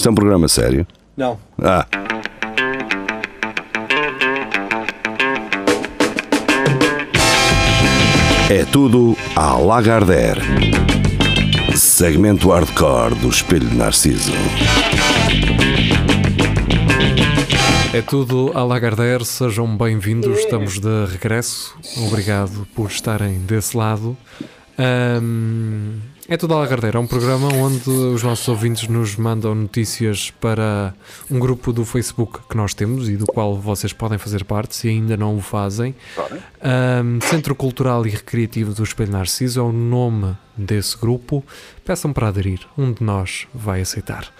Isto é um programa sério? Não. Ah. É tudo à Lagardère. Segmento hardcore do Espelho de Narciso. É tudo à Lagardère, sejam bem-vindos, estamos de regresso. Obrigado por estarem desse lado. Ahm, é tudo à Lagardère, é um programa onde os nossos ouvintes nos mandam notícias para um grupo do Facebook que nós temos e do qual vocês podem fazer parte se ainda não o fazem. Ahm, Centro Cultural e Recreativo do Espelho Narciso é o nome desse grupo. Peçam para aderir, um de nós vai aceitar.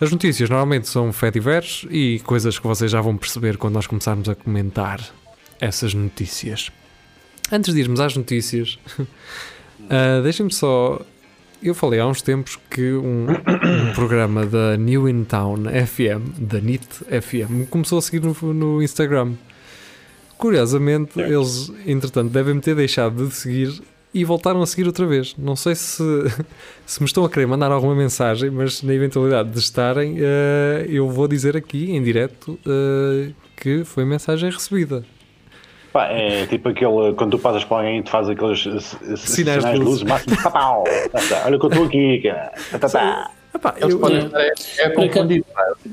As notícias normalmente são fé diversos e coisas que vocês já vão perceber quando nós começarmos a comentar essas notícias. Antes de irmos às notícias, ah, deixem-me só. Eu falei há uns tempos que um, um programa da New In Town FM, da NIT FM, me começou a seguir no, no Instagram. Curiosamente, eles, entretanto, devem ter deixado de seguir e voltaram a seguir outra vez. Não sei se, se me estão a querer mandar alguma mensagem, mas na eventualidade de estarem, eh, eu vou dizer aqui em direto eh, que foi mensagem recebida. Pá, é tipo aquele, quando tu passas para alguém e te faz aqueles sinais, de luz. luz, máximo, pá, pau, tá, tá, olha que eu estou aqui, cara. Tá, tá, tá. Epá, Eles eu- podem é, é confundido.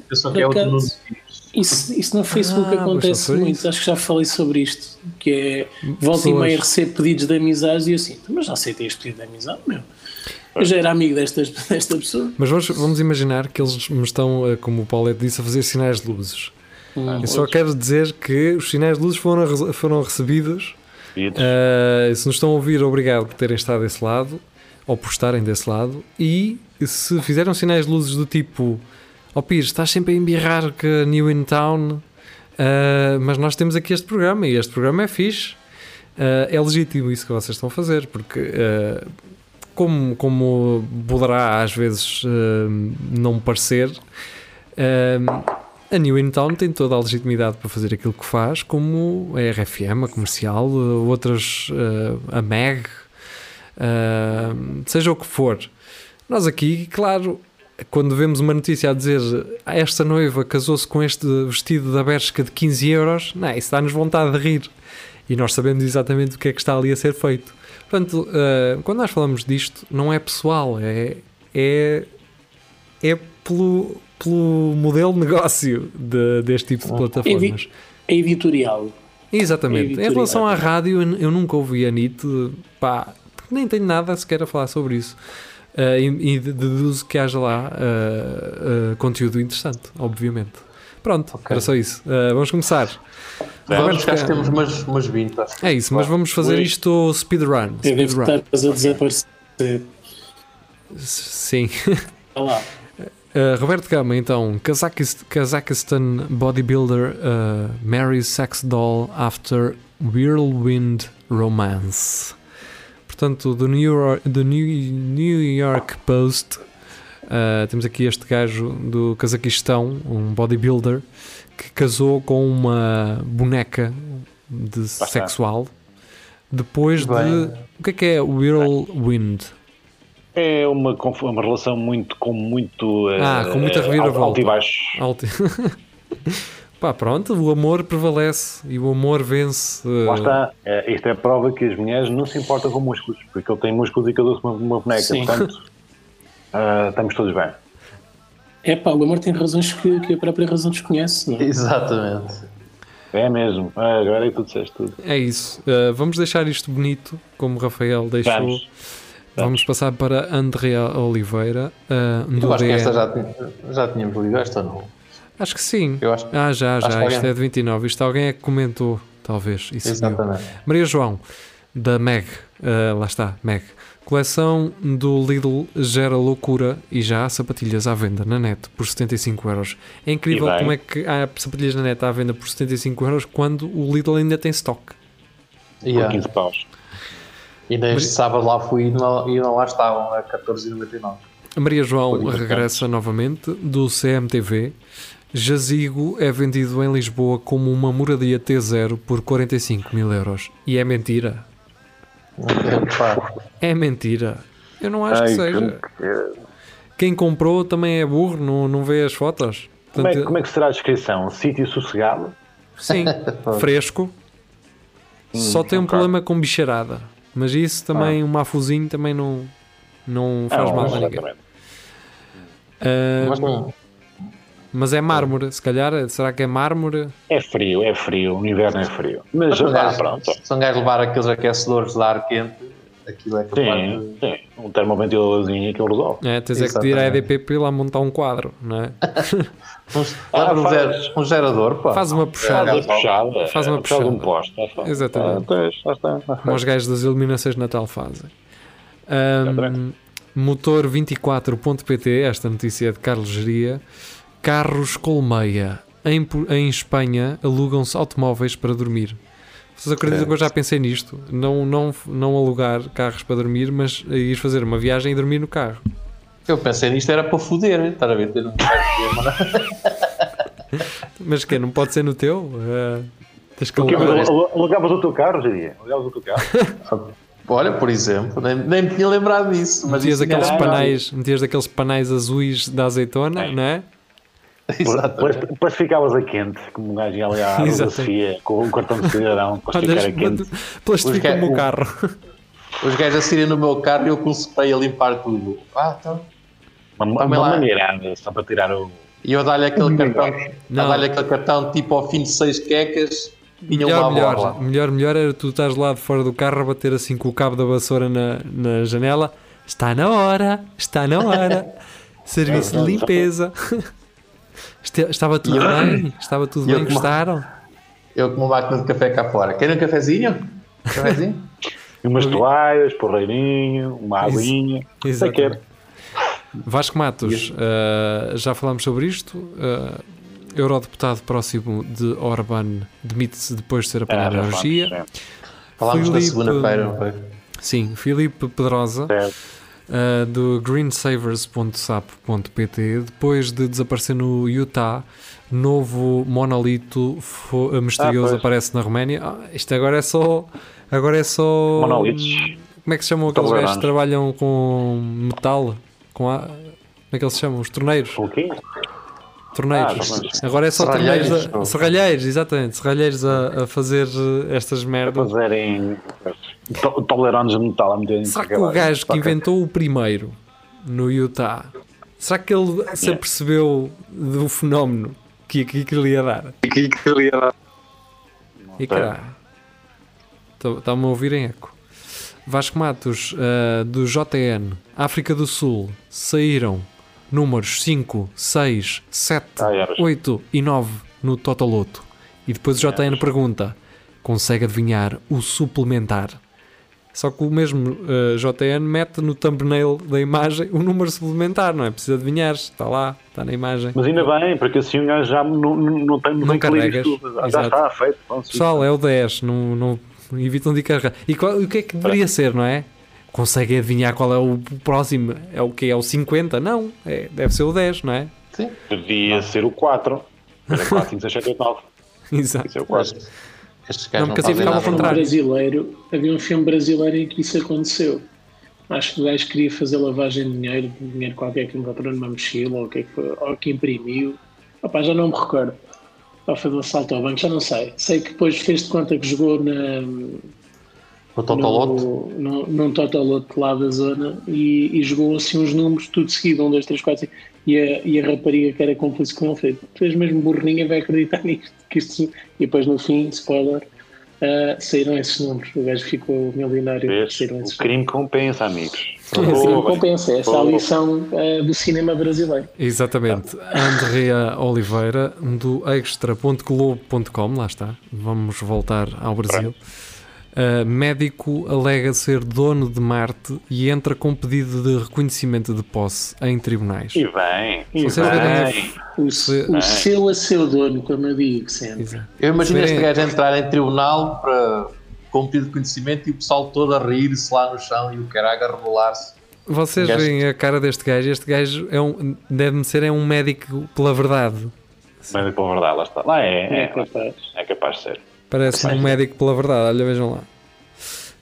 Eu só que é por outro acaso- número. Isso, isso no Facebook Ah, acontece muito, acho que já falei sobre isto, que é volta e Pessoas- meia receber pedidos de amizades e eu assim, mas já aceitei este pedido de amizade, meu. Eu já era amigo destas, desta pessoa. mas vamos, vamos imaginar que eles me estão, eh, como o Paulette disse, a fazer sinais de luzes. Hum, Eu só quero dizer que os sinais de luzes foram, foram recebidos. Uh, se nos estão a ouvir, obrigado por terem estado desse lado ou por estarem desse lado. E se fizeram sinais de luzes do tipo: Ó Pires, estás sempre a embirrar que New in Town, uh, mas nós temos aqui este programa e este programa é fixe. Uh, é legítimo isso que vocês estão a fazer, porque como, como poderá às vezes uh, não parecer, uh, a New In Town tem toda a legitimidade para fazer aquilo que faz, como a RFM, a comercial, outras, uh, a MEG, uh, seja o que for. Nós aqui, claro, quando vemos uma notícia a dizer "Ah, esta noiva casou-se com este vestido da Bershka de 15 euros, não, isso dá-nos vontade de rir. E nós sabemos exatamente o que é que está ali a ser feito. Portanto, uh, quando nós falamos disto, não é pessoal, é, é, é pelo, pelo modelo de negócio de- deste tipo de plataformas. É editorial. Exatamente. É em editorial. relação à rádio, eu, nunca ouvi a NIT, pá, porque nem tenho nada sequer a falar sobre isso. Uh, e, e deduzo que haja lá uh, uh, conteúdo interessante, obviamente. Pronto, Ok. era só isso. Uh, vamos começar. Vamos, Roberto que acho que Cam- temos umas, umas 20. Acho. É isso, mas vamos fazer isto speedrun. Eu devo speedrun. estar a desaparecer. Sim. Olha lá. Uh, Roberto Gama, então, Kazakist- Kazakhstan bodybuilder uh, marries sex doll after whirlwind romance. Portanto, do New York, do New, New York Post, uh, temos aqui este gajo do Cazaquistão, um bodybuilder, que casou com uma boneca de sexual depois de. Bem. O que é que é whirlwind? É uma, uma relação muito, com muito. eh, Ah, com muita eh, reviravolta. Alto e baixo. Alto. Pá, pronto, o amor prevalece e o amor vence. uh, Lá está. É, isto é a prova que as mulheres não se importam com músculos, porque ele tem músculos e casou-se com uma, uma boneca. Sim. Portanto, ah, estamos todos bem. É pá, o amor tem razões que, que a própria razão desconhece, não é? Exatamente. É mesmo. Ah, agora é que tu disseste tudo. É isso. Uh, vamos deixar isto bonito, como o Rafael deixou. Vamos. Vamos passar para Andrea Oliveira. uh, do Eu acho que DE. esta já, já tínhamos lido esta ou não? Acho que sim. Eu acho Ah, já, já. que Isto alguém- é de 29. Isto alguém é que comentou, talvez. Isso viu. Exatamente. Maria João, da Meg. uh, lá está, Meg. Coleção do Lidl gera loucura e já há sapatilhas à venda na net por 75 euros. É incrível como é que há sapatilhas na net à venda por 75 euros quando o Lidl ainda tem stock. Por Yeah. 15 paus. E neste sábado lá fui e não, e não lá estavam a 14,99. A Maria João Foi importante. regressa novamente do CMTV. Jazigo é vendido em Lisboa como uma moradia T0 por 45 mil euros. E é mentira. É mentira. Eu não acho que Ai, seja. que- quem comprou também é burro, não, não vê as fotos. Como é, Portanto, como é que será a descrição? Sítio sossegado? Sim, fresco. Só tem um problema com bicharada. Mas isso também, um mafuzinho também não, não faz Ah, mal a ninguém. exatamente. Ah, Mas não. mas é mármore, se calhar. Será que é mármore? É frio, é frio. No inverno é frio. Mas, Se um ah, pronto. se um gajo levar aqueles aquecedores de ar quente, aquilo é capaz Sim, de. sim. Um termoventiladorzinho que eu resolve. É, tens é que pedir à Exatamente. EDP para ir lá montar um quadro, não é? Um, Ah, um, faz- um gerador, pá. Faz uma Faz puxada. uma puxada. Faz uma é, puxada de um está. Exatamente. Como os gajos das iluminações de Natal fazem. Exatamente. motor24.pt, esta notícia é de Carlos Geria. Carros Colmeia. Em, em Espanha alugam-se automóveis para dormir. Vocês acreditam que eu já pensei nisto? Não, não, não alugar carros para dormir, mas ir fazer uma viagem e dormir no carro. Eu pensei nisto era para foder, estar a ver? Ter um Mas que Não pode ser no teu? Ah, tens que alugar. alu- alugavas o teu carro, diria. Alugavas o teu carro. Olha, por exemplo, nem, nem me tinha lembrado disso. Mas Metias isso aqueles era- panais, metias daqueles panais azuis da azeitona, É. não é? Depois, depois ficavas a quente, como um gajo ali à. Sofia com o cartão de cidadão, para Olhas, ficar a quente. plastifica Os o carro. Os gajos a saírem no meu carro e eu com o spray a limpar tudo. Ah, então. Uma, uma maneirada, só para tirar o. E eu dar-lhe aquele cartão, Não. a dar-lhe aquele cartão tipo ao fim de seis quecas, tinha Melhor, melhor, bola. melhor, melhor era tu estás lá de fora do carro a bater assim com o cabo da vassoura na, na janela. Está na hora, está na hora. Serviço de limpeza. Este- Estava tudo bem? Estava tudo eu bem? como- Gostaram? Eu com uma máquina de café cá fora. Querem um cafezinho? Um cafezinho? E umas toalhas, porreirinho, uma aguinha. Sei Exatamente. que é. Vasco Matos, uh, já falámos sobre isto. Uh, eurodeputado próximo de Orban demite-se depois de ser Ah, apanhado já na orgia. é. Falámos na Filipe- segunda-feira, não foi? Sim, Filipe Pedrosa. Certo. Uh, do greensavers.sap.pt depois de desaparecer no Utah novo monolito fo- uh, misterioso Ah, aparece na Roménia Ah, isto agora é só agora é só Monolitos. como é que se chamam aqueles gajos que trabalham com metal com a, como é que eles se chamam? os torneiros O quê? Torneiros Ah, agora é só Serralheiros. torneiros a, serralheiros, exatamente serralheiros a, a fazer uh, estas merdas fazerem to- tolerantes de metal a meter Será que o gajo que inventou o primeiro no Utah, será que ele se apercebeu do fenómeno que, que, que ele ia dar? E caralho. Está-me a ouvir em eco. Vasco Matos, ah, do JN, África do Sul, saíram números 5, 6, 7, Ah, eras. 8 e 9 no Totoloto. E depois o JN pergunta: consegue adivinhar o suplementar? Só que o mesmo ah, JN mete no thumbnail da imagem o número suplementar, não é? Precisa adivinhar, está lá, está na imagem. Mas ainda bem, porque assim o gajo já não, não, não tem, não carregas. tudo. Já Exato. está feito. Pessoal, é o 10, não, não evitam de carregar. E qual- o que é que deveria ser, não é? Conseguem adivinhar qual é o próximo? É o que? É o 50? Não, é, deve ser o 10, não é? Sim. Devia ser o 4. Era 4, 5, 6, 7, 8, 9. Exato. Isso é o 4. Estes Não, não, porque assim fazem ao nada. filme contrário. brasileiro, havia um filme brasileiro em que isso aconteceu. Acho que o gajo queria fazer lavagem de dinheiro, de dinheiro qualquer que encontrou numa mochila ou o que é foi, ou que imprimiu. Opá, já não me recordo. Ou foi um assalto ao banco, já não sei. Sei que depois fez de conta que jogou na, O Totolote. no, no, num Totolote lá da zona e, e jogou assim uns números, tudo seguido, um, dois, três, quatro, cinco, e a, e a rapariga que era cúmplice com ele fez, tu és mesmo burrinha, vai acreditar nisto, que isto... e depois no fim, spoiler, ah, saíram esses números, o gajo ficou milionário, Vês? saíram O crime compensa, amigos. compensa, essa é a lição ah, do cinema brasileiro. Exatamente. Andrea Oliveira, do extra.globo.com, lá está. Vamos voltar ao Brasil. Uh, médico alega ser dono de Marte e entra com pedido de reconhecimento de posse em tribunais. E bem, e verem bem. O, Se- o seu a seu dono, como eu digo sempre. Exato. Eu imagino Se este gajo entrar em tribunal para com um pedido de conhecimento e o pessoal todo a rir-se lá no chão e o caralho a rebolar-se. Vocês Gajo- veem a cara deste gajo. Este gajo é um, deve-me ser é um médico pela verdade. Mas pela verdade, lá está. Lá é, É é, capaz. é capaz de ser. Parece-me um médico pela verdade. Olha, vejam lá.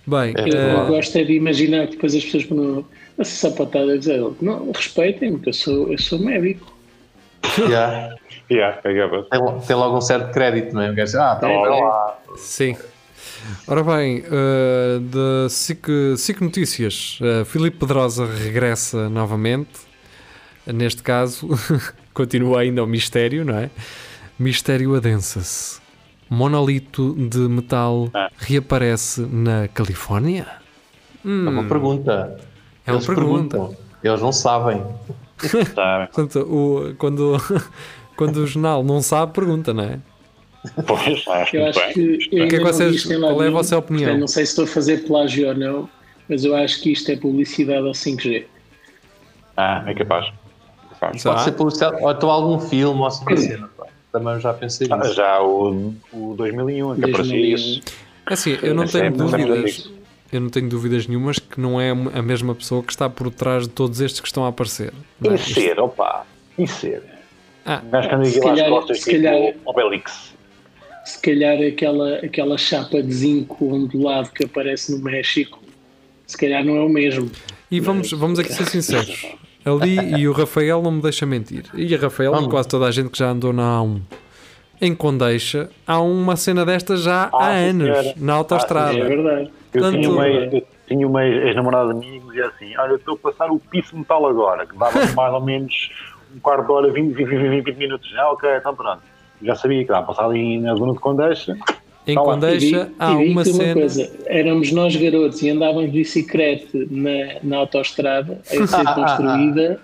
Bem, É Eu, eh, eu gosto é de imaginar que depois as pessoas quando a sapatada a dizer, não, respeitem-me, que eu sou, eu sou médico. Yeah. Yeah, é Tem, tem logo um certo crédito mesmo. quer dizer, Ah, tá tem. lá. Sim. Ora bem, uh, da SIC, SIC Notícias, uh, Filipe Pedrosa regressa novamente. Neste caso, continua ainda o mistério, não é? Mistério adensa-se. Monolito de metal Ah. reaparece na Califórnia? É uma Hum, pergunta. É uma Eles pergunta. perguntam. Eles não sabem. Portanto, o- quando, quando o jornal não sabe, pergunta, não é? Pois, acho Eu acho que. que é que vocês- qual é a vossa opinião? portanto, Não sei se estou a fazer plágio ou não, mas eu acho que isto é publicidade ao 5G. Ah, é capaz. Pode ser publicidade, ou então algum filme ou assim. Também já pensei Ah, nisso. já o, o 2001, que aparecia 2001. isso. É Assim, eu não é tenho muito dúvidas. Eu não tenho dúvidas nenhumas que não é a mesma pessoa que está por trás de todos estes que estão a aparecer. é? E ser, opa, e ser. Ah, anda Se aqui lá às calhar- costas, se tipo calhar- Obelix. Se calhar aquela, aquela chapa de zinco ondulado que aparece no México, se calhar não é o mesmo. E vamos, vamos aqui ser sinceros. Ali e o Rafael não me deixa mentir. E a Rafael, Vamos. quase toda a gente que já andou na A1. Em Condeixa, há uma cena desta já há Ah, sim, anos, senhora. na autoestrada. É verdade. Eu Portanto- tinha uma, eu tinha uma ex- ex-namorada minha que dizia assim: Olha, estou a passar o piso metal agora, que dava mais ou menos um quarto de hora, 20, 20, 20, 20 minutos. Ah, ok, então pronto. Já sabia que estava a passar ali na zona de Condeixa. Em Tá. Condeixa há uma cena. coisa, éramos nós garotos e andávamos de bicicleta na, na autoestrada a ser construída,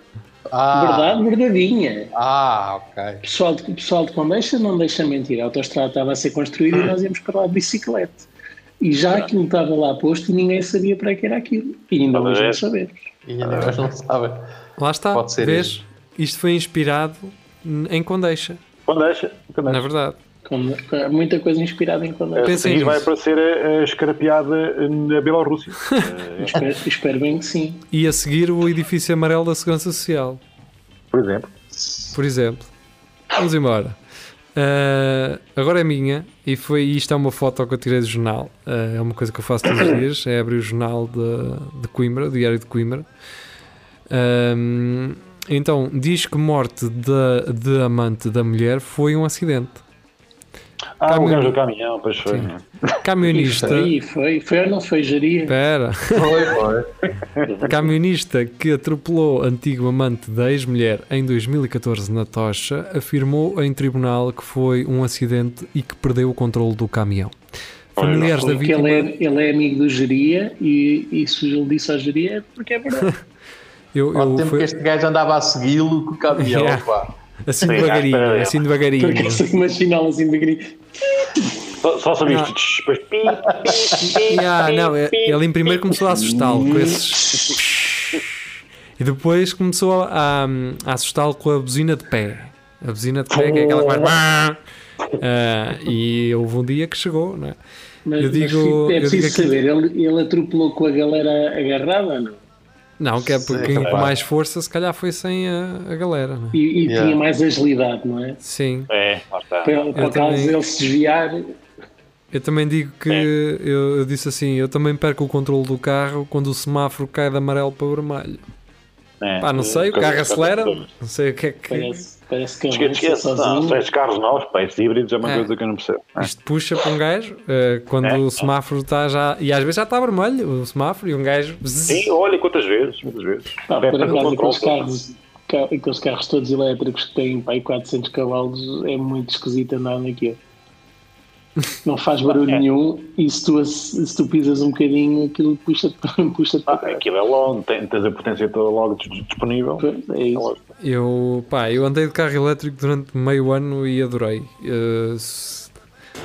Ah, verdade, verdadeinha. Ah, ok. O pessoal, de, pessoal de Condeixa não deixa mentir, a autoestrada estava a ser construída e nós íamos para lá de bicicleta. E já aquilo estava lá posto e ninguém sabia para que era aquilo. E ainda hoje não sabemos. E ainda eles não sabem. Lá está, Pode ser vês? Isto foi inspirado em Condeixa, Condeixa. na Condeixa. verdade. Com muita coisa inspirada em Condeixa. A Pensem seguir vai aparecer a, a escarapeada na Bielorrússia. Eh, Espero, espero bem que sim. E a seguir o edifício amarelo da Segurança Social. Por exemplo. por exemplo. Vamos embora. Ah, agora é minha e foi isto é uma foto que eu tirei do jornal. Ah, é uma coisa que eu faço todos os dias. É abrir o jornal de, de Coimbra, o Diário de Coimbra. Então, diz que morte da de amante da mulher foi um acidente. Ah, Caminhão. o gajo do caminhão, pois foi. Sim. Camionista. Foi, foi, foi ou não foi, Jaria? Espera. Foi, foi. Camionista que atropelou antigo amante da ex-mulher em 2014 na Tocha afirmou em tribunal que foi um acidente e que perdeu o controle do caminhão. Familiares da vítima. ele é, ele é amigo do Geria e, se ele disse ao Geria é porque é verdade. Eu, Há eu tempo fui- que este gajo andava a segui-lo com o caminhão. Yeah. pá. Assim Sim, devagarinho, assim devagarinho. Porque essa imaginal assim devagarinho. Só, só sabia isto. Depois. Ah, não, é- ele em primeiro começou a assustá-lo com esses. E depois começou a, a assustá-lo com a buzina de pé. A buzina de pé, que é aquela que faz. Ah, e houve um dia que chegou, não é? Mas, Eu digo- mas é eu preciso digo aqui- saber, ele, ele atropelou com a galera agarrada ou não? Não, que é porque quem com mais força se calhar foi sem a, a galera, não é? E, e Yeah. tinha mais agilidade, não é? Sim. É, está. Para, para caso também- ele se desviar, Eu também digo que É. eu, eu disse assim, eu também perco o controle do carro quando o semáforo cai de amarelo para vermelho. É. Pá, não sei, o carro acelera, não sei o que é que parece, parece que Esquece, avança esquece. Não, sozinho. se esses carros novos, pá, híbridos é uma É. coisa que eu não percebo. É. isto puxa para um gajo eh, quando É. o semáforo está já. E às vezes já está vermelho o semáforo e um gajo. Sim, olha quantas vezes, muitas vezes. Pá, É, por acaso, aqueles controle. carros, ca- aqueles carros todos elétricos que têm pá, aí 400 cavalos é muito esquisito andar naquilo. Não faz barulho É. nenhum e se tu, se tu pisas um bocadinho, aquilo puxa-te puxa para Ah, trás. aquilo é longo, tens a potência toda logo dis- disponível. Pois, É isso. Eu, pá, eu andei de carro elétrico durante meio ano e adorei. Eh, se,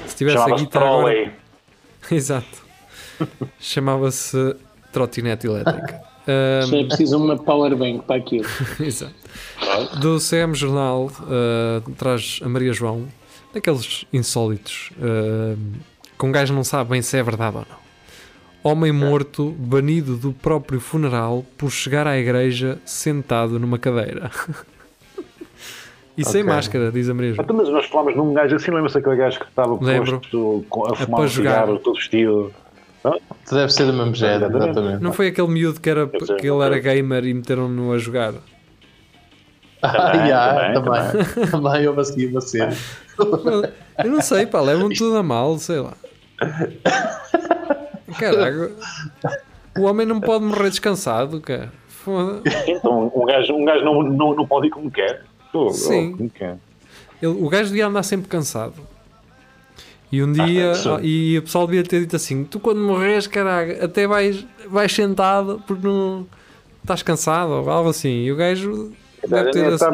se tivesse a guitarra. agora-. Exato. Chamava-se trotinete elétrica. Ahm, Só é preciso uma powerbank para aquilo. Exato. Do CM Jornal uh, traz a Maria João, daqueles insólitos, uh, que um gajo não sabe bem se é verdade ou não. Homem morto, banido do próprio funeral por chegar à igreja sentado numa cadeira. e sem Ok. máscara, diz a Maria João. Então, mas nós falámos num gajo assim, lembra-se aquele gajo que estava Lembro. posto com- a fumar para um jogar. cigarro, todo vestido. Deve ser do mesmo género, Exatamente. exatamente. Não foi aquele miúdo que, era, ser, que ele era gamer e meteram-no a jogar. Ah, Também, yeah, também, também, também houve assim uma cena. Eu não sei, pá, levam tudo a mal, sei lá. Caraca, o homem não pode morrer descansado, cara. Então, um gajo, um gajo não, não, não pode ir como quer. Pô, Sim. oh, como quer. Ele- o gajo devia andar sempre cansado. E um dia, sim. ah, e o pessoal devia ter dito assim: Tu, quando morres, caralho, até vais, vais sentado porque não estás cansado ou algo assim. E o gajo deve ter é assim,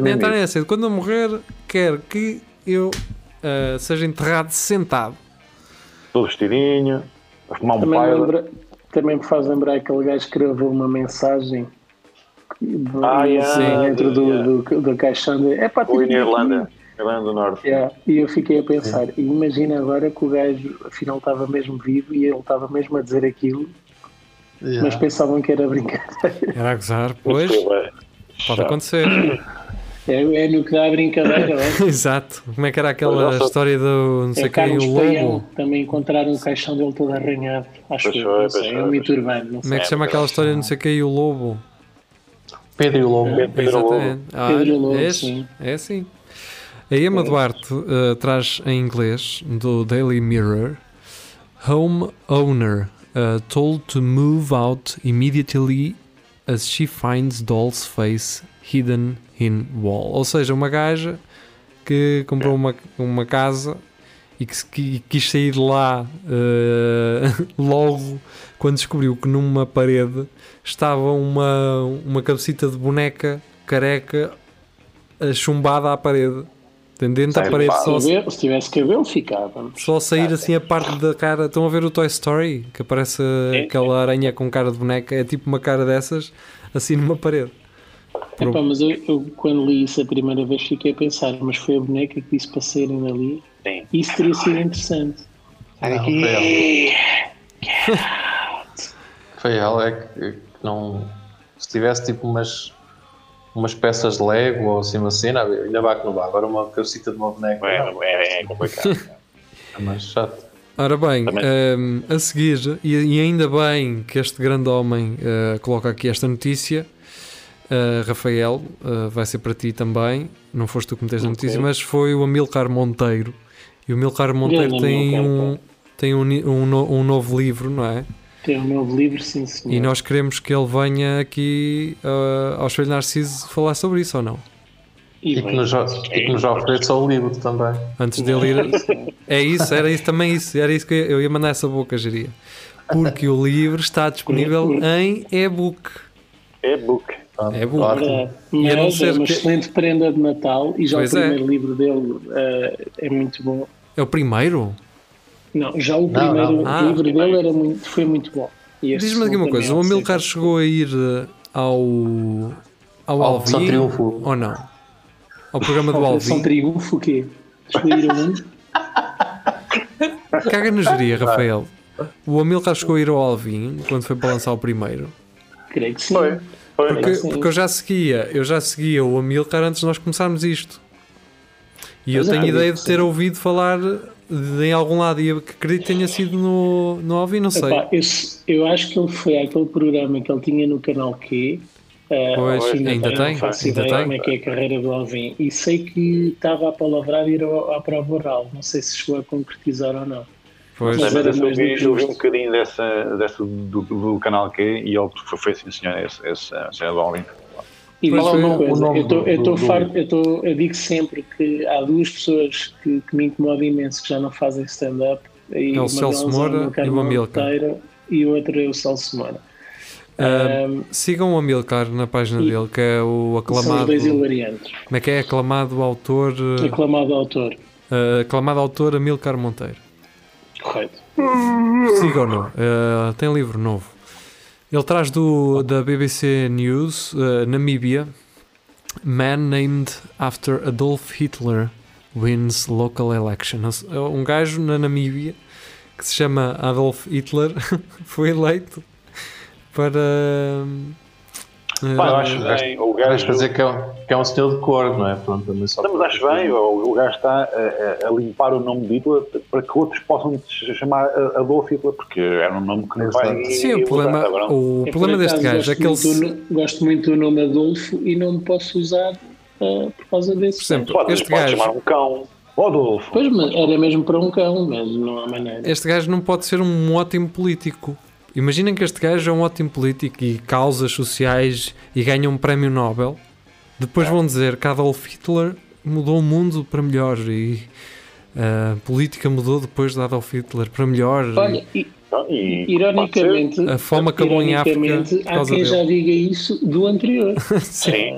nem é. É nem a cedo. Quando eu morrer, quero que eu ah, seja enterrado sentado. Todo vestidinho, um Também, me pai. lembra- também me faz lembrar aquele gajo que gravou uma mensagem do- Ah, yeah, dentro do, yeah. do, do caixão de é pá, Ou na aqui. Irlanda, Irlanda do Norte. Yeah, E eu fiquei a pensar, e imagina agora que o gajo afinal estava mesmo vivo e ele estava mesmo a dizer aquilo, mas pensavam que era brincadeira. Era a gozar, pois, pode acontecer. É, é no que dá a brincadeira, olha. Exato. Como é que era aquela nossa, história do não sei É quem, o lobo? também encontraram o caixão dele todo arranhado. Acho que não sei, é um mito urbano, não Como é que se chama aquela história, não sei quem, o lobo? Pedro e o Lobo. Pedro Lobo. Exatamente. Ah, Pedro Lobo, és? sim. É assim. A Emma Duarte uh, traz em inglês do Daily Mirror Home owner uh, told to move out immediately as she finds doll's face hidden in wall. Ou seja, uma gaja que comprou uma, uma casa e que, que quis sair de lá uh, logo quando descobriu que numa parede estava uma, uma cabecita de boneca careca uh, chumbada à parede. Dentro da parede só, Cabelo- se tivesse cabelo, ficava. só sair assim a parte da cara. Estão a ver o Toy Story? Que aparece aquela aranha com cara de boneca. É tipo uma cara dessas assim numa parede. Por- Epá, mas eu, eu, quando li isso a primeira vez fiquei a pensar, mas foi a boneca que disse para saírem dali. Sim. Isso teria sido interessante. Não, foi ela. Foi ela, é que, que não. Se tivesse tipo umas, umas peças de Lego ou assim uma cena, ainda vai que não vai. Agora uma cabecita de uma boneca. É, não, é, é complicado. é mais chato. Ora bem, Também. ehm, a seguir, e, e ainda bem que este grande homem eh, coloca aqui esta notícia, eh, Rafael, eh, vai ser para ti também, não foste tu que meteste a Ok. notícia, mas foi o Amilcar Monteiro. E o Amilcar Monteiro tem, Amilcar, um, tem um, um, no- um novo livro, não é? Tem um novo livro, sim senhor. E nós queremos que ele venha aqui eh, ao Espelho Narciso falar sobre isso ou não? E E que nos, e que nos ofereça o livro também. Antes dele ir. É isso, era isso também isso. Era isso que eu ia- mandar essa boca, geria. Porque o livro está disponível em e-book. É Pronto, É bom. E não Mas ser é uma que- excelente prenda de Natal e já Pois o é. primeiro livro dele eh, é muito bom. É o primeiro? Não, já o Não, primeiro não. Ah, livro dele era muito, foi muito bom. Diz-me aqui uma coisa: o é Amilcar excelente. chegou a ir eh, ao. ao São Alvin? Triunfo. Ou não? Ao programa do Alvin? Triunfo, o quê? O mundo? Caga na geria, Rafael. O Amilcar chegou a ir ao Alvin quando foi para lançar o primeiro. Creio que sim. Foi. Foi. Porque, porque eu já seguia, eu já seguia o Amilcar antes de nós começarmos isto. E eu Mas é, tenho acredito ideia de ter sim. ouvido falar de, em algum lado e eu acredito que tenha sido no, no Alvin, não sei. Epá, eu, eu acho que ele foi àquele programa que ele tinha no canal Q. eh, Pois, ainda tem, não faço ainda ideia tem. como é que é a carreira do Alvin. E sei que estava a palavrar ir à prova oral. Não sei se chegou a concretizar ou não. Pois. Mas Mas eu vi, eu vi um bocadinho dessa, dessa do, do canal Q e ele foi, foi sim, senhor, esse, esse, esse é Alvin. E foi. uma O coisa, nome eu, do- eu, digo sempre que há duas pessoas que, que me incomodam imenso que já não fazem stand-up. E É o uma Celso é Moura e o Amilcar. Monteiro E o outro é o Celso Moura. Ahm, sigam o Amilcar na página E- dele, que é o são os aclamado. dois hilariantes. Como é que é? Aclamado autor. eh, Aclamado autor. eh, aclamado autor Amilcar Monteiro. Correto. Sigam-no. eh, tem livro novo. Ele traz do, da BBC News, eh, Namíbia. Man named after Adolf Hitler wins local election. É Um gajo na Namíbia que se chama Adolf Hitler foi eleito para, Pá, eu acho bem. O Vais gajo. fazer que é, um, que é um senhor de cor, não é? Pronto, também só. Não, mas acho bem, o, o gajo está a, a- limpar o nome de Hitler para que outros possam se chamar a- Adolf Hitler, porque era um nome que não vai. Sim, o problema, Agora, o Eu, problema deste gajo é que ele. gosto se- muito do no- Gosto muito do nome Adolfo e não me posso usar ah, por causa desse. Por exemplo, Pode, este pode gajo- chamar um cão. Ó, Adolfo. Pois, mas era mesmo para um cão, mas não há maneira. Este gajo não pode ser um ótimo político. Imaginem que este gajo é um ótimo político e causas sociais e ganha um prémio Nobel. Depois vão dizer que Adolf Hitler mudou o mundo para melhor e a política mudou depois de Adolf Hitler para melhor. Olha, e, Então, e- ironicamente, A fome acabou em África há quem já diga isso do anterior. Sim,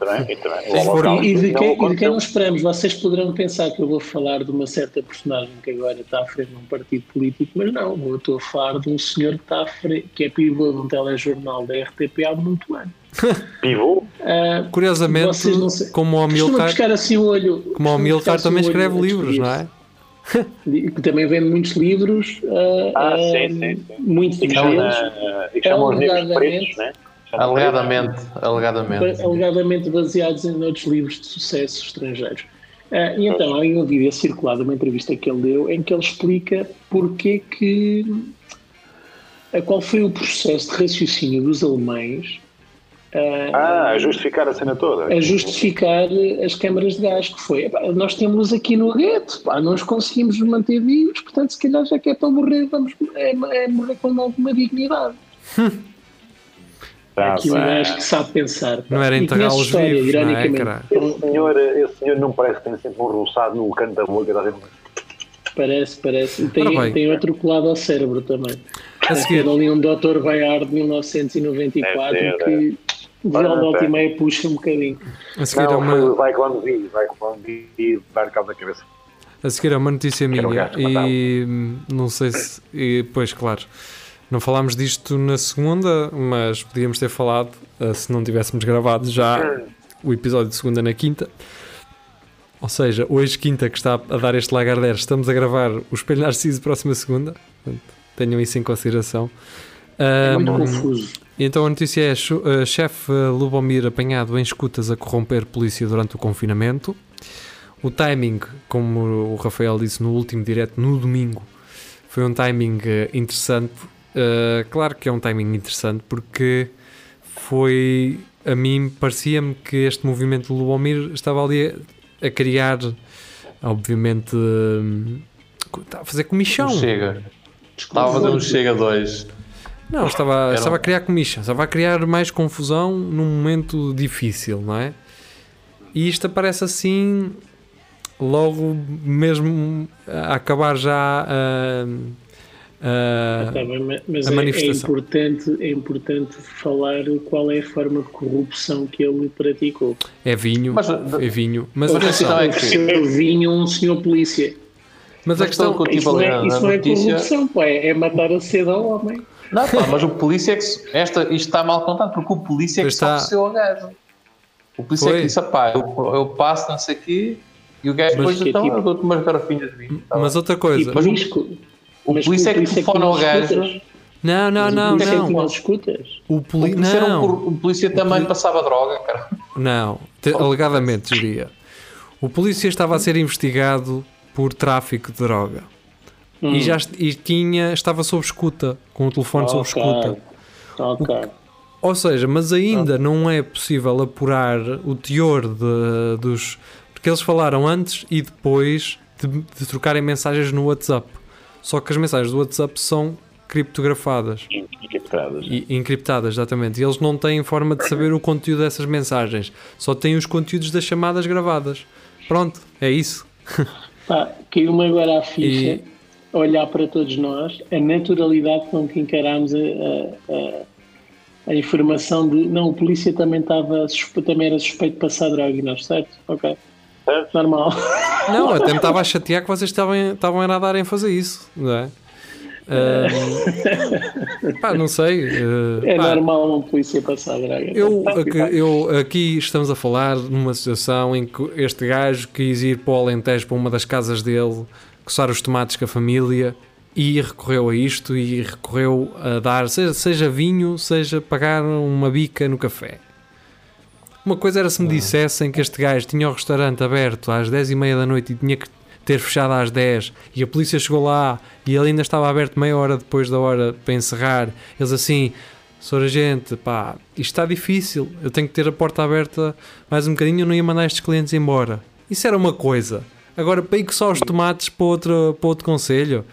também, e também. Sim, Holocausto E, e de quem, e de quem aconteceu. não esperamos? Vocês poderão pensar que eu vou falar de uma certa personagem que agora está à frente de um partido político, mas não, eu estou a falar de um senhor que está à frente, que é pivô de um telejornal da RTP há muito ano. Pivô? Ah, Curiosamente, como o Amilcar, assim olho. como o Amilcar assim também escreve livros, não é? Que também vende muitos livros. ah, Ah, sim, sim, sim. Muitos E que chamam, e que chamam os livros pretos, né? Alegadamente, alegadamente. alegadamente baseados em outros livros de sucesso estrangeiros. Ah, e então, há aí um vídeo circulado, uma entrevista que ele deu, em que ele explica porque que. a qual foi o processo de raciocínio dos alemães Ah, a justificar a cena toda. a justificar as câmaras de gás, que foi, "Epá, nós temos aqui no gueto, pá, nós conseguimos manter vivos, portanto, se calhar já que é para morrer, vamos é, é morrer com alguma dignidade. Tá aqui um bem. gajo que sabe pensar. pá. Não era conhece história, vivos, não é? Esse senhor, esse senhor não parece que tem sempre um roçado no canto da boca. Está sempre... Parece, parece. E tem, tem outro colado ao cérebro também. A seguir, Tem ali um Dr. Bayard de 1994 Deve ter, que de Olha, volta e meia puxa um bocadinho. a seguir é Não, foi uma, o Zyklon V. Zyklon V dar cabo da cabeça. A seguir é uma notícia o minha gajo e hum, não sei se. E, pois, claro, não falámos disto na segunda, mas podíamos ter falado eh, se não tivéssemos gravado já o episódio de segunda na quinta. Ou seja, hoje, quinta, que está a dar este Lagardère, estamos a gravar o Espelho Narciso próxima segunda. Portanto, tenham isso em consideração. É muito confuso. então a notícia é: eh, chefe Lubomir apanhado em escutas a corromper polícia durante o confinamento. O timing, como o Rafael disse no último direto, no domingo, foi um timing eh, interessante. Eh, claro que é um timing interessante porque foi. A mim parecia-me que este movimento do Lubomir estava ali a, a criar, obviamente, hum, a fazer comichão. Chega. Estava a fazer um Chega 2. Não, estava, Era estava a criar comichão, estava a criar mais confusão num momento difícil, não é? E isto aparece assim, logo mesmo a acabar já a, a- Tá bem, mas- a é, é manifestação. importante, é importante falar qual é a forma de corrupção que ele praticou. é vinho, Mas, é vinho. Mas, Mas a atenção, questão é que- Ofereceu vinho um senhor polícia. Mas a questão, que eu Isso tive não a é, ler isso na não é notícia. corrupção, pá, é é matar a sede ao homem. Não, pá, mas o polícia é que. se- Esta, isto está mal contado, porque o polícia é que está. ofereceu ao gajo. O polícia é Foi. que disse: pá, eu, eu passo, não sei o quê. E o gajo depois que é então tipo- eu dou-te umas garrafinhas de vinho. Tá mas bem. outra coisa, Tipo, mas o- risco. o polícia é que telefona ao gajo. não, não, Mas não, o polícia é que não. não escutas. O polícia, um não. o polícia também passava droga, cara. Não, te- alegadamente diria. O polícia estava a ser investigado por tráfico de droga Hum. e já e tinha, estava sob escuta, com o telefone sob Ok. escuta. Ok. Ou seja, mas ainda não é possível apurar o teor de- dos. Porque eles falaram antes e depois de, de trocarem mensagens no WhatsApp. Só que as mensagens do WhatsApp são criptografadas Encriptadas. e encriptadas, exatamente. E eles não têm forma de saber o conteúdo dessas mensagens. Só têm os conteúdos das chamadas gravadas. Pronto, é isso. Pá, caiu-me agora a ficha, E- olhar para todos nós, a naturalidade com que encarámos a, a- a- a informação de não, o polícia também, estava, também era suspeito de passar droga e nós, certo? Ok. Normal. Não, até me estava a chatear que vocês estavam, estavam a nadar em fazer isso, não é? Pá, não sei. ah, É pá, normal um polícia passar droga. Eu, aqui, eu- aqui estamos a falar numa situação em que este gajo quis ir para o Alentejo, para uma das casas dele, coçar os tomates com a família e recorreu a isto e recorreu a dar, seja, seja vinho, seja pagar uma bica no café. Uma coisa era se me dissessem que este gajo tinha o restaurante aberto às 10 e meia da noite e tinha que ter fechado às 10 e a polícia chegou lá e ele ainda estava aberto meia hora depois da hora para encerrar. Eles assim, Sr. Agente, pá, isto está difícil, eu tenho que ter a porta aberta mais um bocadinho, eu não ia mandar estes clientes embora. Isso era uma coisa. Agora, que só os tomates para outro, para outro conselho,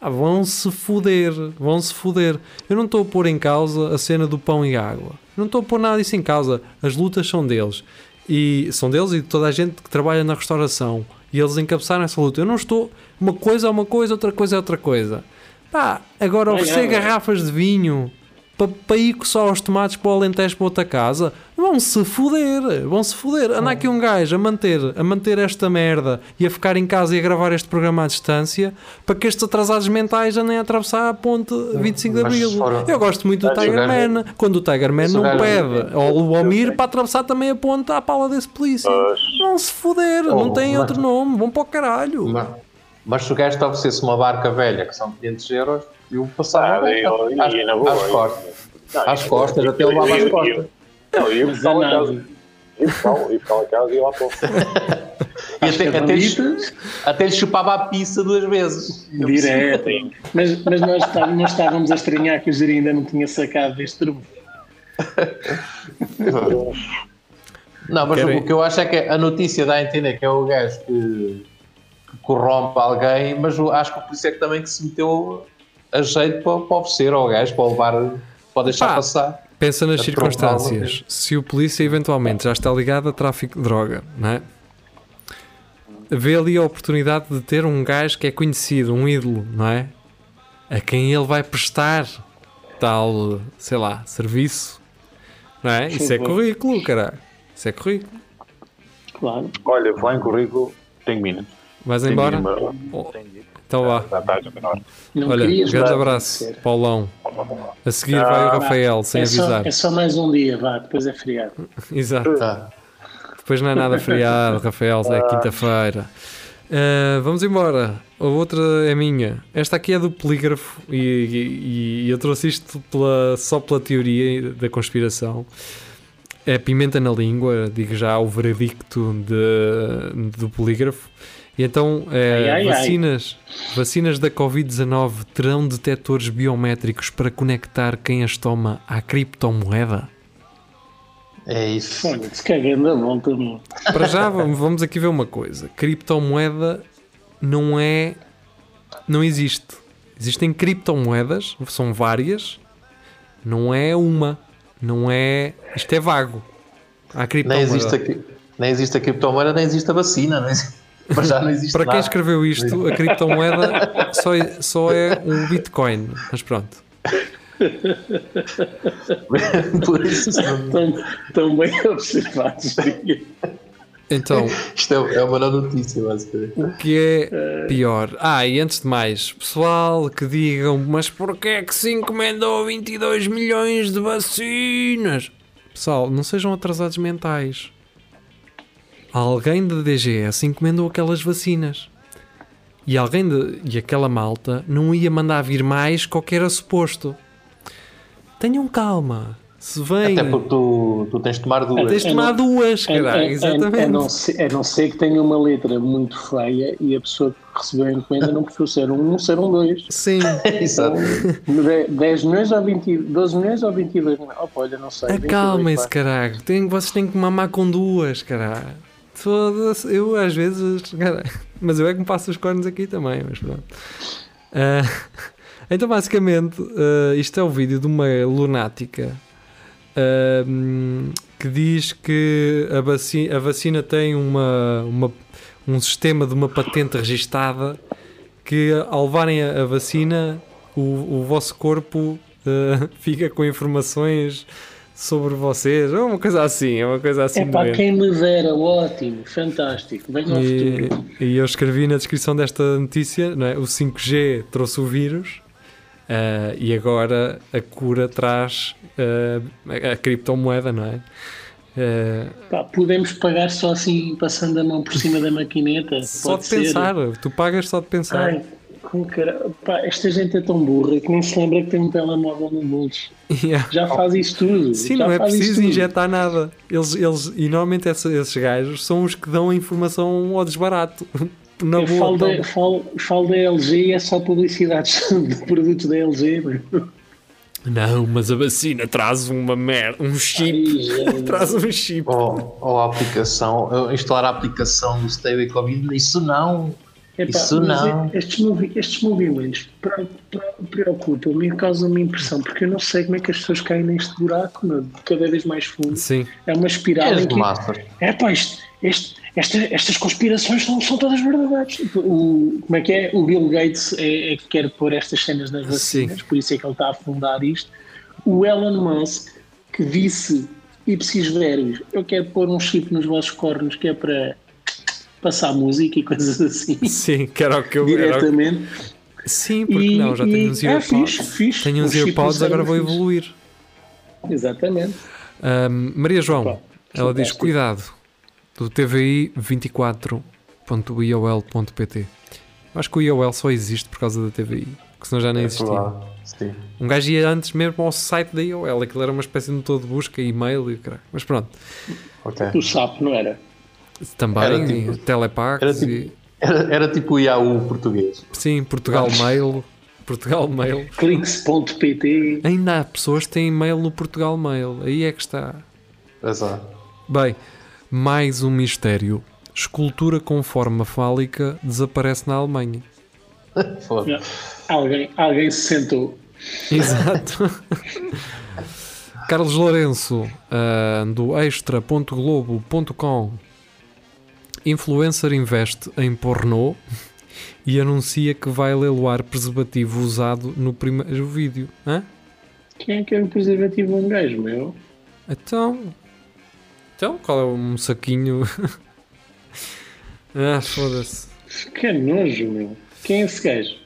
ah, vão-se foder, vão-se foder. Eu não estou a pôr em causa a cena do pão e água. Não estou a pôr nada disso em causa. As lutas são deles. E são deles e de toda a gente que trabalha na restauração. E eles encabeçaram essa luta. Eu não estou. Uma coisa é uma coisa, outra coisa é outra coisa. Pá, agora oferecer garrafas de vinho para, para ir só aos tomates para o Alentejo para outra casa, vão-se foder, vão-se foder. Anda aqui um gajo a manter, a manter esta merda e a ficar em casa e a gravar este programa à distância para que estes atrasados mentais andem a atravessar a ponte 25 de Abril. Eu gosto muito do Tiger gajo- Man, quando o Tiger Man não gajo- pede ao Luomir para atravessar também a ponte à pala desse polícia. Vão-se foder, não Oh, tem outro nome, vão para o caralho. Mas, se o gajo te oferecesse uma barca velha, que são 500 euros, eu passava Ah, eu- às, e na boa, às costas. Não, Às costas, eu- até eu- levava às eu- costas. eu- Não, eu ia buscar lá a casa. Buscar lá a casa e ia lá para o- E até, Cavallitas, até chupava a pizza duas vezes. direto. Mas, mas nós, está- nós estávamos a estranhar que o Jiri ainda não tinha sacado deste truque. Não, mas Querem- o que eu acho é que a notícia dá a entender que é o gajo que corrompe alguém, mas acho que por isso é que também que se meteu a jeito para, para oferecer ao gajo, para levar, para deixar Pá. passar. Pensa nas A circunstâncias. Se o polícia eventualmente já está ligado a tráfico de droga, não é? Vê ali a oportunidade de ter um gajo que é conhecido, um ídolo, não é? A quem ele vai prestar tal, sei lá, serviço, não é? Isso é currículo, caralho. Isso é currículo. Claro. Olha, falar em currículo, tenho mina. Vais Tenho embora? Oh, Então vá. Está na hora. Não Olha, querias grande abraço. Paulão. A seguir vai o Rafael, sem é, só, avisar. é só mais um dia, vá, depois é feriado. Exato. Ah, Depois não é nada feriado, Rafael, é quinta-feira. Ah, vamos embora. A outra é minha. Esta aqui é do polígrafo e, e- e eu trouxe isto pela- só pela teoria da conspiração. É pimenta na língua, digo já o veredicto de- do polígrafo. E então, é, Ai, ai, ai. vacinas, vacinas da Covid-19 terão detectores biométricos para conectar quem as toma à criptomoeda? é isso. Olha, se cagando a volta. Para já, vamos vamos aqui ver uma coisa: criptomoeda não é. Não existe. Existem criptomoedas, são várias, não é uma, não é. Isto é vago. Há Nem criptomoeda. existe, a, nem existe a criptomoeda, nem existe a vacina. Não existe, mas já não existe Para quem nada. escreveu isto, a criptomoeda só é, só é um Bitcoin. Mas pronto. Por isso, Tão, tão bem observados. Então, isto é, é uma notícia, basicamente. o que é pior? Ah, e antes de mais, pessoal que digam, mas porquê é que se encomendou 22 milhões de vacinas? Pessoal, não sejam atrasados mentais. Alguém da DGS encomendou aquelas vacinas. E alguém de, e aquela malta não ia mandar vir mais qualquer era suposto. Tenham calma. Se vem, Até porque tu, tu tens de tomar duas. tens de tomar não- duas, É, é, caralho. é, Exatamente. é não ser, é não ser que tenha uma letra muito feia e a pessoa que recebeu a encomenda não precisou ser um, não ser um dois. Sim. Exato. 10 milhões ou 20, 12 milhões ou 22 milhões? Opa, olha, não sei. 22, Acalmem-se, caralho. Tem, vocês têm que mamar com duas, caralho. Eu às vezes. Mas eu é que me passo os cornos aqui também, mas pronto. Ah, então, basicamente, ah, isto é o vídeo de uma lunática hum, que diz que a vacina, a vacina tem uma, uma- um sistema de uma patente registada que ao levarem a, a vacina o, o vosso corpo fica com informações sobre vocês, é uma coisa assim, é uma coisa assim É para quem me dera, ótimo, fantástico. Venha ao E, futuro. e eu escrevi na descrição desta notícia, não é? o 5G trouxe o vírus ah, e agora a cura traz ah, a, a criptomoeda, não é? Ah, Pá, podemos pagar só assim, passando a mão por cima da maquineta? só de ser. pensar, tu pagas só de pensar. Ai, cara... Pá, esta gente é tão burra que nem se lembra que tem um telemóvel no bolso. Yeah. Já faz isso tudo. Sim, já não é preciso injetar nada. Eles, eles, e normalmente essa- esses gajos são os que dão a informação ao desbarato. Na Eu boa, falo, então. da, falo, falo da LG e é só publicidades de produtos da LG. Não, mas a vacina traz uma merda, um chip. Ai, traz um chip. Ou, ou a aplicação, instalar a aplicação do Stay Covid, isso não. Epá, Isso não. é- Estes, movi- estes movimentos pre- pre- preocupam-me e causam-me impressão, porque eu não sei como é que as pessoas caem neste buraco, meu, cada vez mais fundo. Sim, É uma espiral És em que. master. É pá, isto, este- esta- estas conspirações são, são todas verdadeiras. O, como é que é? O Bill Gates é, é que quer pôr estas cenas nas vacinas, por isso é que ele está a fundar isto. O Elon Musk, que disse ipsis verbis, eu quero pôr um chip nos vossos cornos que é para passar música e coisas assim. sim, que era o que eu. Era. Diretamente. Sim, porque E- não, já e- tenho uns é earpods. fixe, fixe. Tenho uns earpods, agora vou é evoluir. fixe. Exatamente. Ahm, Maria João, Pá, ela diz: cuidado, do TVI 24.iol.pt. Eu acho que o IOL só existe por causa da TVI, porque senão já nem É existia. Sim. Um gajo ia antes mesmo ao site da IOL, aquilo era uma espécie de motor de busca, e-mail e o caralho. Mas pronto, Ok. O sapo, não era? Também, Era tipo- telepax, era tipo- e, Era, era tipo o Yahoo português. sim, Portugal Mail, Portugal Mail. Clicks.pt. Ainda há pessoas que têm e-mail no Portugal Mail, aí é que está. Exato. Bem, mais um mistério. Escultura com forma fálica desaparece na Alemanha. Alguém, alguém se sentou. Exato. Carlos Lourenço, ah, do extra.globo.com. Influencer investe em pornô e anuncia que vai leiloar preservativo usado no primeiro vídeo. Hã? Quem é que era o preservativo um gajo, meu? Então. Então, qual é um saquinho? ah, foda-se. Que nojo, meu. Quem é esse gajo?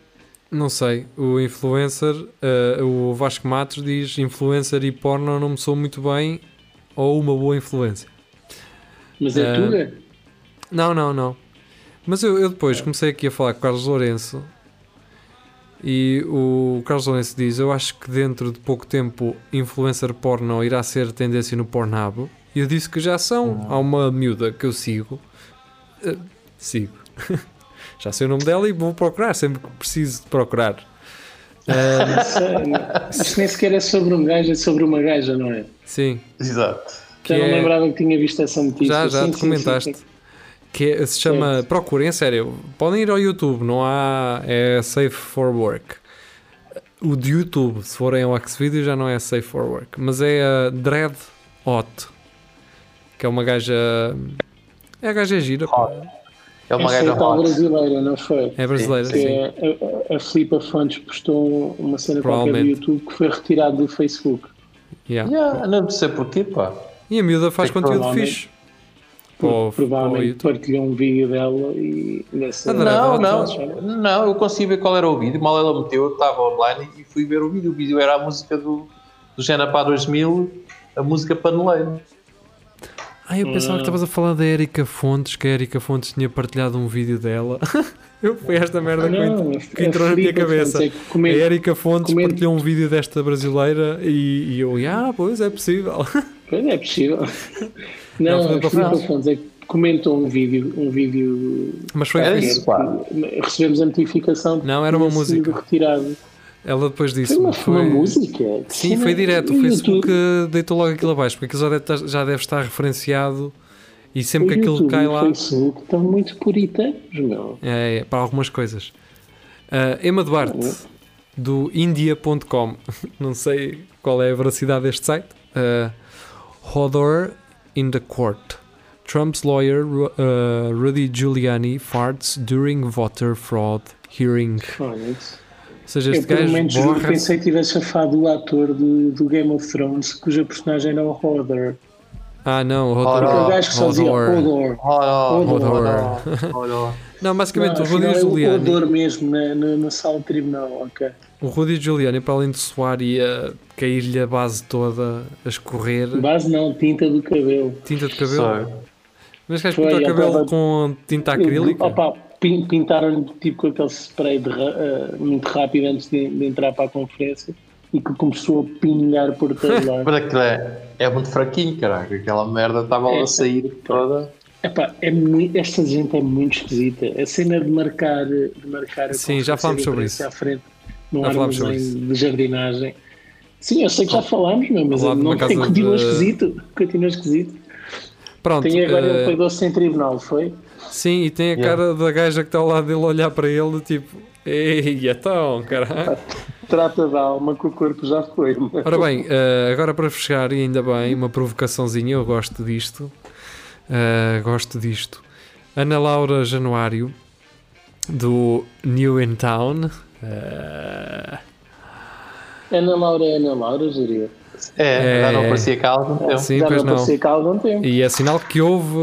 Não sei, o influencer, eh, o Vasco Matos diz influencer e porno não me sou muito bem ou uma boa influência. Mas é Eh, Tuga? Não, não, não. Mas eu, eu depois comecei aqui a falar com o Carlos Lourenço e o Carlos Lourenço diz: Eu acho que dentro de pouco tempo influencer porno irá ser tendência no Pornhub. E eu disse que já são. Há uma miúda que eu sigo. Eh, sigo. já sei o nome dela e vou procurar sempre que preciso de procurar. Isso, nem sequer é sobre um gajo, é sobre uma gaja, não é? sim. Exato. Que Já não é- lembrava que tinha visto essa notícia. Já, já Sim, te sim, comentaste. sim, sim. Que é- se chama. Procurem, é sério. Podem ir ao YouTube, não há. É Safe for Work. O de YouTube, se forem ao Xvideo, já não é Safe for Work. Mas é a Dread Hot. Que é uma gaja. É a gaja gira. É uma Essa é gaja hot. brasileira, não foi? É brasileira, Que sim. é- a, a, a Filipa Fontes postou uma cena qualquer do. YouTube que foi retirado do Facebook. Yeah. Yeah, não sei porquê, pá. E a miúda faz É conteúdo fixe. O Provavelmente partilhou um vídeo dela e nessa. Não, não, não, eu consegui ver qual era o vídeo. Mal ela meteu, eu estava online e fui ver o vídeo. O vídeo era a música do, do Genapá 2000, a música paneleiro. Ah, eu pensava que estavas a falar da Erika Fontes, que a Erika Fontes tinha partilhado um vídeo dela. eu foi esta merda que, Não, que entrou na minha Filipa cabeça. Fontes é que A Erika Fontes comenta- partilhou um vídeo desta brasileira e, e eu, ah, pois é possível. Pois é possível. Não, Não, foi. Fontes é que comentou um vídeo, um vídeo Mas foi Era isso, que recebemos a notificação Não, era uma música. retirado. Ela depois disse Foi uma, uma música? Sim, foi direto. O Facebook deitou logo aquilo abaixo, porque aquilo já deve estar, já deve estar referenciado e sempre o que aquilo YouTube cai e o lá. Facebook estão muito puritanos, meu. É, é, para algumas coisas. Ah, Emma Duarte, do India.com. Não sei qual é a veracidade deste site. Uh, Hodor in the court. Trump's lawyer uh, Rudy Giuliani farts during voter fraud hearing. Fónix. Ou seja, Eu este momentos gajo juro, borra pensei que tivesse afado o ator do, do Game of Thrones, cuja personagem era o Hodor. Ah, não, Hodor. Hodor. Aquele gajo que só dizia Hodor. Hodor. Hodor. Hodor. Não, basicamente Não, o Rudy é o Giuliani. Hodor mesmo na, na, na sala de tribunal, ok. O Rudy Giuliani, para além de suar e a cair-lhe a base toda a escorrer, Base não, tinta do cabelo. tinta de cabelo. Sei. Mas Foi, pintou o cabelo tava- com tinta acrílica? opa, pin- pintaram-lhe tipo com aquele spray de ah, muito rápido antes de, de entrar para a conferência e que começou a pingar por todo lado. Para que é, é muito fraquinho, caraca. Aquela merda estava É. a sair toda. Epá, é muito, esta gente é muito esquisita. A cena de marcar, de marcar a Sim, já falámos de sobre isso. à frente num Já falámos sobre de jardinagem. Sim, eu sei que já falámos, meu, mas não uma casa continua de- esquisito. Continua esquisito. Pronto. Tem agora eh, ele pegou-se em tribunal, foi? sim, e tem a Yeah. cara da gaja que está ao lado dele a olhar para ele, tipo, ei, então, caralho. Trata da alma que o corpo já foi. Ora bem, eh, agora para fechar, e ainda bem, uma provocaçãozinha, eu gosto disto. Eh, gosto disto. Ana Laura Januário, do New in Town. Eh, Ana Laura é Ana Laura, diria. É, É. já não parecia cá há algum tempo. Sim, já pois não passei cá há algum tempo. e é sinal que houve,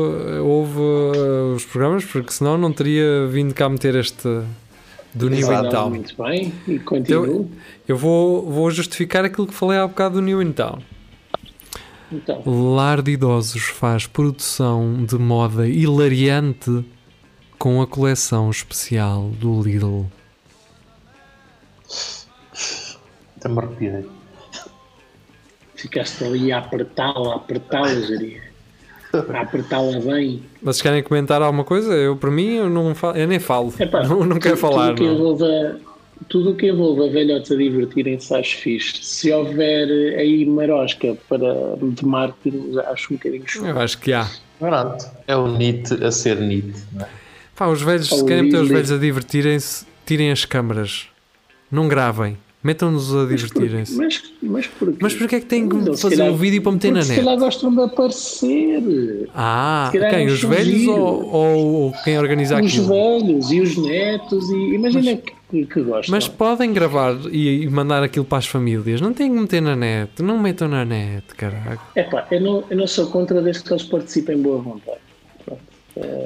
houve eh, os programas, porque senão não teria vindo cá meter este do New Exato. in Town. Muito bem, e continuo. Eu vou, vou justificar aquilo que falei há bocado do New in Town. Então, Lar de Idosos faz produção de moda hilariante com a coleção especial do Lidl. Até-me arrepiei. ficaste ali a apertá-la, a apertá-la, diria. A apertá-la bem. Vocês querem comentar alguma coisa? Eu, para mim, eu, não fa- eu nem falo. Epá, não, não quero tudo- falar. Tudo que não. envolva, tudo o que envolva velhotes a divertirem-se, acho fixe. Se houver aí marosca para, de marketing, acho um bocadinho chato. Eu acho que há. Pronto. É o NIT a ser NIT. é? Pá, os velhos, se querem meter os velhos a divertirem-se, tirem as câmaras. Não gravem. Metam-nos a divertirem-se. Mas, mas porquê? Mas porquê é que têm que fazer calhar- um vídeo para meter na porque Se net? calhar gostam de aparecer. Ah, quem? é Os velhos ou, ou, quem organiza Os aquilo? velhos e os netos, e imagina que, que gostam. Mas podem gravar e, e mandar aquilo para as famílias. Não têm que meter na net. Não metam na net, caralho. Epá, eu não, eu não sou contra desde que eles participem boa vontade. Pronto.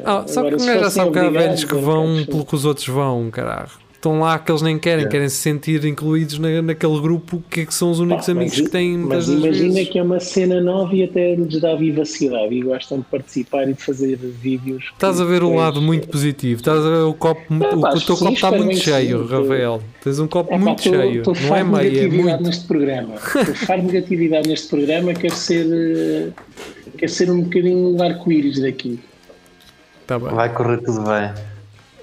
Ah, sabe agora, que se gajo já sabe que há velhos que é vão pelo que os outros vão, caralho. Estão lá que eles nem querem, Yeah. querem se sentir incluídos na, naquele grupo que, é que são os únicos Pá, amigos mas, que têm muitas Mas imagina vezes. que é uma cena nova e até lhes dá vivacidade e gostam de participar e de fazer vídeos. que Estás a ver o depois- lado muito positivo. Estás a ver o copo. o, pá, o teu que sim, copo está muito que cheio, sim. Rafael. Tens um copo É pá, muito tô- cheio. tô Não é meio, é negatividade muito. neste programa. Estou farto de negatividade neste programa. Quer ser, eh, quer ser um bocadinho arco-íris daqui. Tá bem. Vai correr tudo bem.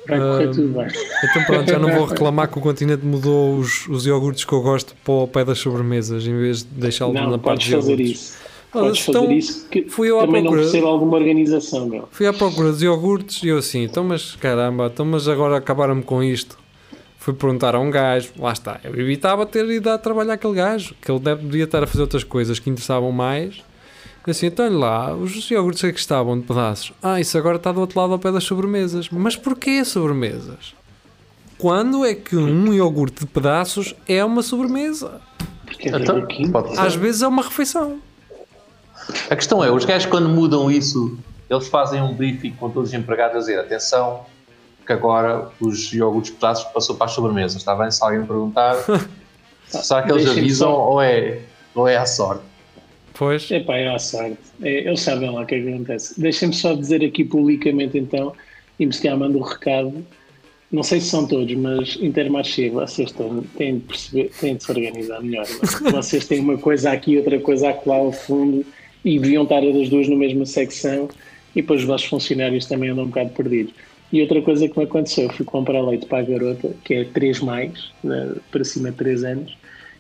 Vai correr tudo bem. Então pronto, já não vou reclamar que o continente mudou os, os iogurtes que eu gosto para o pé das sobremesas em vez de deixá-lo Não, na parte podes de fazer iogurtes. isso. Ah, Podes então, fazer isso. Que fui eu à também não procura. percebo alguma organização, meu. Fui à procura dos iogurtes e eu assim, então mas caramba, então mas agora acabaram-me com isto. Fui perguntar a um gajo, lá está, eu evitava ter ido a trabalhar aquele gajo, que ele deve, devia estar a fazer outras coisas que interessavam mais. Assim, então olha lá, os iogurtes é que estavam de pedaços. Ah, isso agora está do outro lado ao pé das sobremesas. Mas porquê sobremesas? Quando é que um iogurte de pedaços é uma sobremesa? Porque é Então, pode ser. Às vezes é uma refeição. A questão é, os gajos quando mudam isso, eles fazem um briefing com todos os empregados a dizer, atenção, que agora os iogurtes pedaços passou para as sobremesas, está bem? Se alguém perguntar, será que eles avisam ou é, ou é à sorte? Pois, Epá, é à sorte. É, eles sabem lá o que é que acontece. Deixem-me só dizer aqui publicamente então, e me se calhar mando um recado. Não sei se são todos, mas Intermarché, vocês têm, têm de perceber, têm de se organizar melhor. é? Vocês têm uma coisa aqui, outra coisa acolá ao fundo, e deviam estar as duas na mesma secção, e depois os vossos funcionários também andam um bocado perdidos. E outra coisa que me aconteceu, eu fui comprar leite para a garota, que é 3 mais, né, para cima de 3 anos,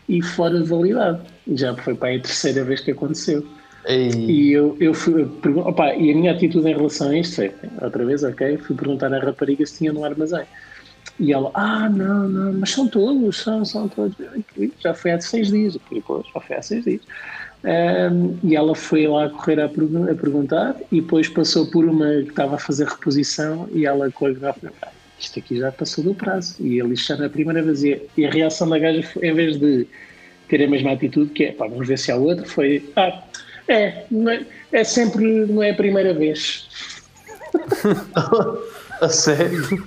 e fora de validade. Já foi para a terceira vez que aconteceu. E, E eu, eu fui opa, e a minha atitude em relação a isto foi, outra vez, ok, fui perguntar à rapariga se tinha no armazém. E ela, ah, não, não, mas são todos, são, são todos. Já foi há seis dias. Eu falei, "Pois, já foi há seis dias. Ahm, e ela foi lá correr a, pergun- a perguntar e depois passou por uma que estava a fazer reposição e ela com a garrafa, "Ah, isto aqui já passou do prazo. E ele já na primeira vez. E a- a reação da gaja, foi, em vez de ter a mesma atitude, que é, pá, vamos ver se há outro, foi, ah, é, é, é sempre, não é a primeira vez. a sério?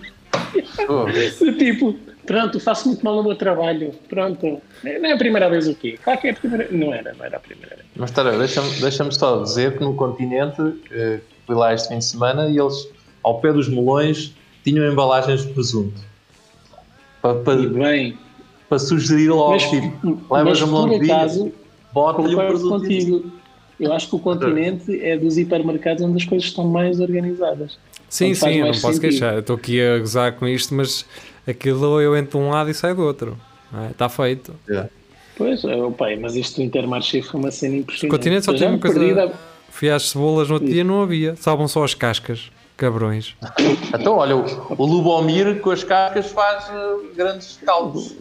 Oh, Tipo, pronto, faço muito mal o meu trabalho, pronto. Não é a primeira vez o quê? Claro que é a primeira Não era, não era a primeira vez. mas espera, deixa-me deixa só dizer que no continente, eh, fui lá este fim de semana e eles, ao pé dos melões, tinham embalagens de presunto. Para, E para, bem, para sugerir logo, mas, tipo, mas levas a por mão de vinho, acaso, bota-lhe um concordo presunto. contigo. Eu acho que o continente é dos hipermercados onde as coisas estão mais organizadas. Sim, sim, eu não posso sentido. queixar. Eu estou aqui a gozar com isto, mas aquilo eu entro de um lado e saio do outro. não é? Está feito. Pois, é, opa, mas isto do Intermarché foi uma cena impressionante. Continente só tem uma coisa- perdi da- Fui às cebolas no outro dia não havia. Salvam só as cascas. Cabrões. Então, olha, o, o Lubomir com as cascas faz eh, grandes caldos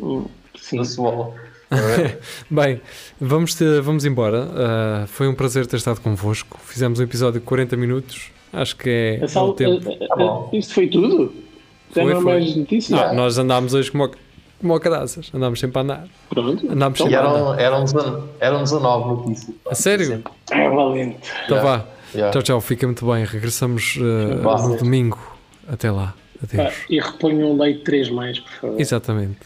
Sim. na cebola. Bem, vamos, ter- vamos embora. Ah, foi um prazer ter estado convosco. Fizemos um episódio de 40 minutos. Acho que é, A é sal- o tempo. a- a- Tá bom. Isto foi tudo? Foi, não há foi. mais notícias? Ah, nós andámos hoje como, como ao caraças. Andámos sempre a andar. Pronto. Andámos Então, E sempre a andar. eram, eram, 19, eram 19 notícias. A sério? É valente. Então Yeah. vá. Yeah. Tchau, tchau. Fica muito bem. Regressamos ah, Vá. no domingo. Até lá. Adeus. e reponham o leite 3 mais, por favor. Exatamente.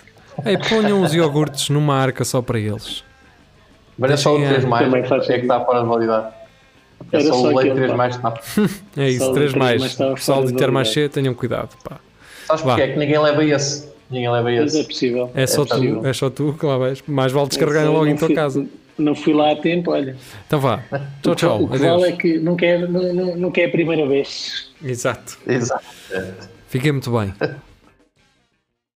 Ei, ponham os iogurtes numa arca só para eles. Mas é só o Deixem 3 a- mais Também é que está fora de validade. É Era só só o leite aquele, 3 pá. mais que está. É isso, Só o 3 três mais. mais Pessoal de Intermarché, tenham cuidado. Pá. Sabes Vá. porque é que ninguém leva esse? Ninguém leva Mas é esse. possível. É só possível. tu, é só tu que lá vais. Mais vale descarregar Eu logo em tua fui- casa. Não fui lá a tempo, olha. Então vá. Tchau, tchau. O que vale é Adeus. que nunca é, nunca é a primeira vez. Exato. Exato. Fiquem muito bem.